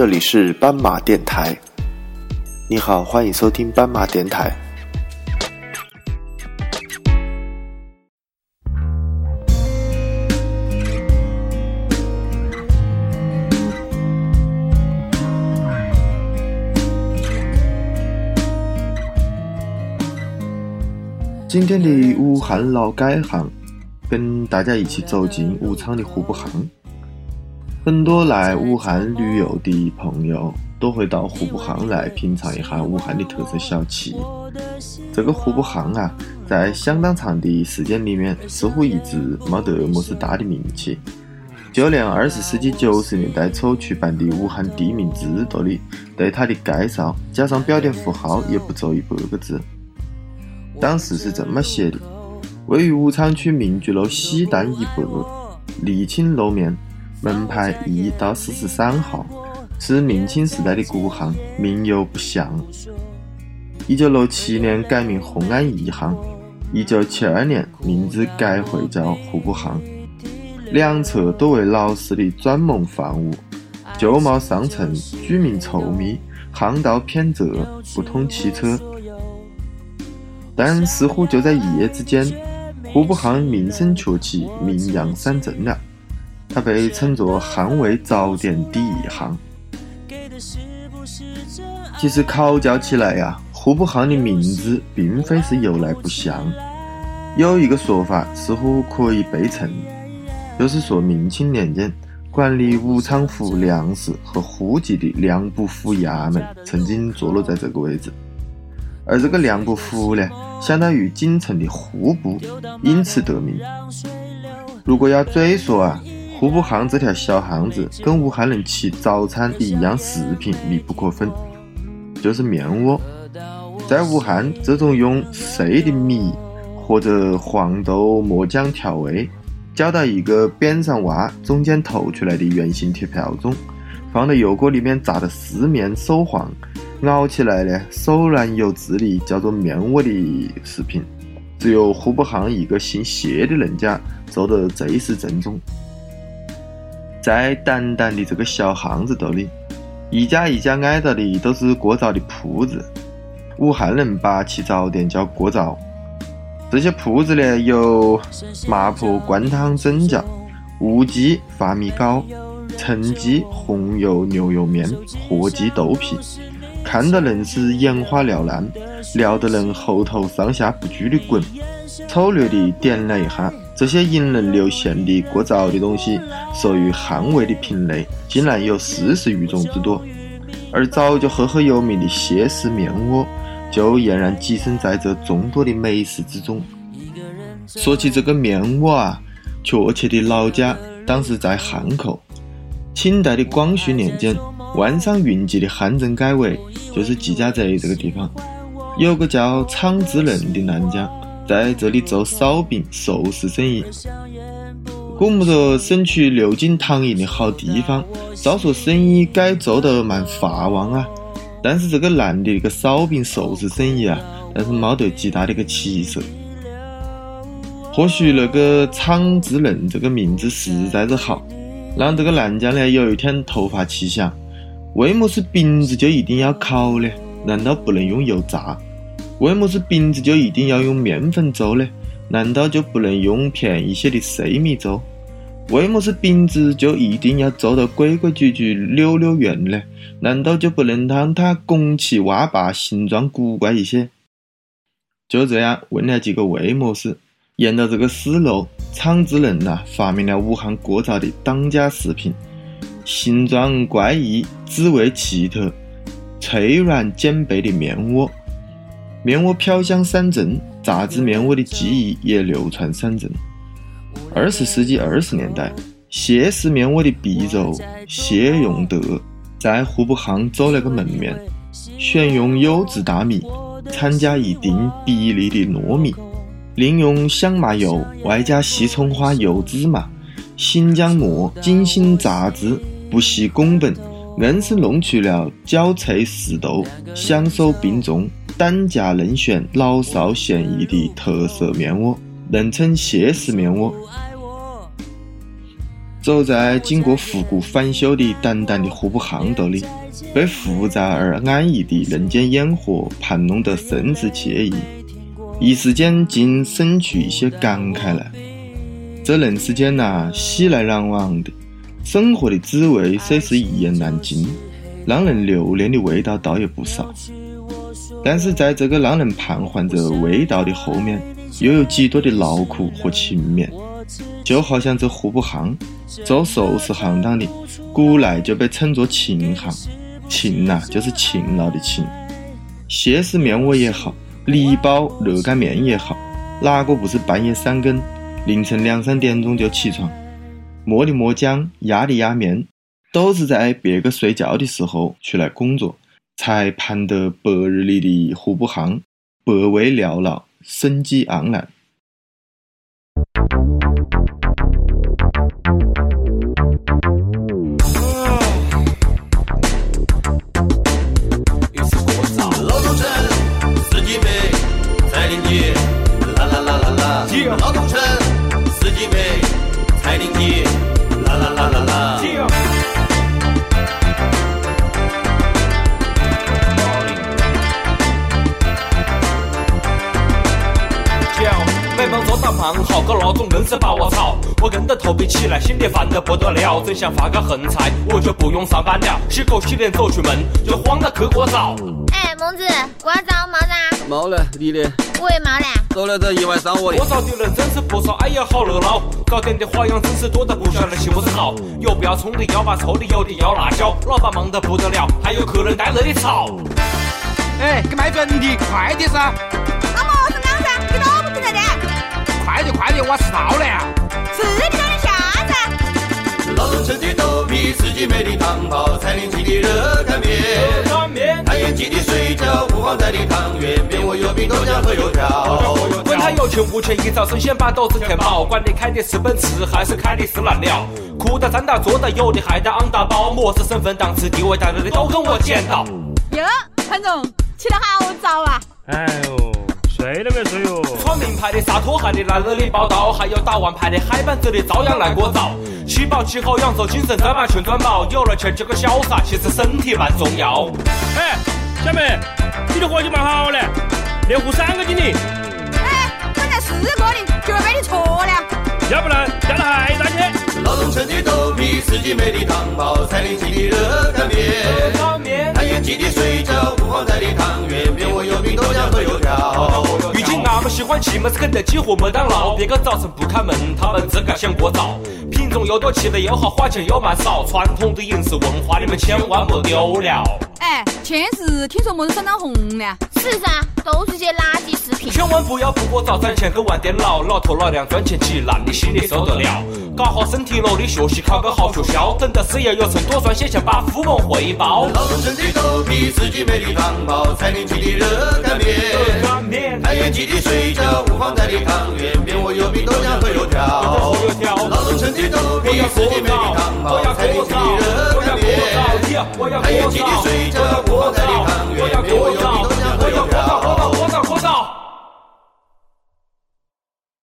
这里是斑马电台。你好，欢迎收听斑马电台。今天的武汉老街巷，跟大家一起走进武昌的户部巷。很多来武汉旅游的朋友都会到户部巷来品尝一下武汉的特色小吃。这个户部巷啊，在相当长的时间里面，似乎一直没得么子大的名气。就连二十世纪九十年代初出版的《武汉地名志》里，对它的介绍加上标点符号也不足一百个字。当时是这么写的：位于武昌区民居路西段一百，沥青路面。门牌一到四十三号，是明清时代的古巷，名犹不详。一九六七年改名红安驿巷，一九七二年名字改回叫户部巷。两侧多为老式的砖蒙房屋，旧貌尚存，居民稠密，巷道偏窄，不通汽车。但似乎就在一夜之间，户部巷名声鹊起，名扬三镇了。它被称作汉味早点第一行。其实考究起来呀，户部巷的名字并非是由来不详。有一个说法似乎可以背称，就是说明清年间管理武昌府粮食和户籍的粮部府衙门曾经坐落在这个位置，而这个粮部府呢，相当于京城的户部，因此得名。如果要追溯啊。户部巷这条小巷子跟武汉人吃早餐的一样食品密不可分，就是面窝。在武汉，这种用碎的米或者黄豆磨浆调味，搅到一个边上挖、中间凸出来的圆形铁瓢中，放到油锅里面炸的四面收黄，咬起来呢手软有质的，叫做面窝的食品，只有户部巷一个姓谢的人家做的最是正宗。在淡淡的这个小巷子里，一家一家挨着的都是过早的铺子。武汉人把吃早点叫过早。这些铺子呢，有麻婆灌汤蒸饺、乌鸡发米糕、陈记红油牛肉面、火鸡豆皮，看得人是眼花缭乱，聊得人喉头上下不住的滚。粗略的点了一下。这些引人流涎的过早的东西，属于汉味的品类，竟然有四十余种之多。而早就赫赫有名的谢氏面窝，就俨然跻身在这众多的美食之中。说起这个面窝啊，确切的老家当时在汉口。清代的光绪年间，万商云集的汉正街尾就是季家宅这个地方，有个叫昌之人的男家。在这里做烧饼、寿司生意，估摸着省取六经唐营的好地方，照说生意该做得蛮发旺啊。但是这个男的这个烧饼、寿司生意啊，但是没得极大的个起色。或许那个厂之人这个名字实在是好，让这个男家呢有一天突发奇想：为么是饼子就一定要烤呢？难道不能用油炸？为么是饼子就一定要用面粉做呢？难道就不能用便宜些的碎米做？为么是饼子就一定要做得规规矩矩、溜溜圆呢？难道就不能让它拱起挖把、形状古怪一些？就这样问了几个为么事，沿着这个思路，厂子人呐发明了武汉过早的当家食品——形状怪异、滋味奇特、脆软兼备的面窝。面窝飘香三镇，炸制面窝的技艺也流传三镇。二十世纪二十年代，谢氏面窝的鼻祖谢永德在户部巷做了个门面，选用优质大米，掺加一定比例的糯米，另用香麻油，外加细葱花、油芝麻、新疆馍精心炸制，不惜工本，硬是弄出了焦脆适度、香酥并重。单价任选，老少咸宜的特色面窝，人称谢氏面窝。走在经过复古翻修的淡淡的户部巷道里，被复杂而安逸的人间烟火盘弄得甚是惬意，一时间竟生出一些感慨来。这人世间呐，熙来攘往的，生活的滋味虽是一言难尽，让人留恋的味道倒也不少。但是在这个让人盘桓着味道的后面，又有几多的劳苦和勤勉？就好像这户部巷，做熟食行当的，古来就被称作勤行，勤呐就是勤劳的勤。蟹丝面窝也好，梨包热干面也好，哪个不是半夜三更？凌晨两三点钟就起床，磨的磨浆，压的压面，都是在别个睡觉的时候出来工作，才盼得白日里的户部巷百味缭绕，生机盎然。个老总硬是把我操，我跟着头皮起来，心里烦得不得了，真想发个横财，我就不用上班了，洗口洗脸走出门，就慌得去过早。哎，孟子，刮澡没噻？没了，你的？我也没了。走了这一晚上我的。过早的人真是不少，哎呀好热闹，搞点的花样真是多得不晓得是不是好，有不要葱的，要把臭的，有的要辣椒，老板忙得不得了，还有客人在那里吵。哎，给卖粉的，快点噻！快点快点，我迟到了呀！是你让你下噻。劳动城的豆皮，四季美的汤泡，彩铃记的热干面，太原记的水饺，五芳斋的汤圆，面窝油饼豆浆和油条。管他有钱无钱，一早生鲜把肚子填饱。管你开的是奔驰还是开的是蓝鸟，哭的站到坐的有的还得昂大包，么子身份档次地位大的都跟我捡到。哟，潘总起得好早啊！哎呦。睡了没睡哟？穿名牌的、洒拖鞋的来这里报道，还有打完牌的、海板子的照样来过早。吃饱吃好养足精神，再把钱赚饱。有了钱就个潇洒，其实身体蛮重要。哎，小妹，你的活计蛮好嘞，连呼三个经理。哎，本来四个的，就要被你错了。要不然加了还上去。劳动城的豆皮，四季美的糖包，彩铃记的热干面，干面太原记的水饺，五芳斋的汤圆，面窝油饼豆浆和油条。喜欢骑么子肯德基和麦当劳，别个早晨不开门，他们只敢想过早。品种又多，吃的又好，花钱又蛮少。传统的饮食文化，你们千万莫丢了。哎，前日听说么子酸当红了？是上都是些垃圾食品。千万不要不过早餐钱和玩电脑老头老娘赚钱急，那你心里受得了？搞好身体，努力学习，考个好学校，等到事业有成，多赚些钱，把父母回报。劳动成的豆皮自己美丽汤包，菜厅煮的热干面，热干面，太原鸡的水饺，五方斋的汤圆，面窝油饼豆浆和油条，油条。劳动成的豆皮自己美丽汤包，菜厅煮的热干面，太原鸡的水饺，五方斋的汤圆，面窝油饼豆浆。要活到活到。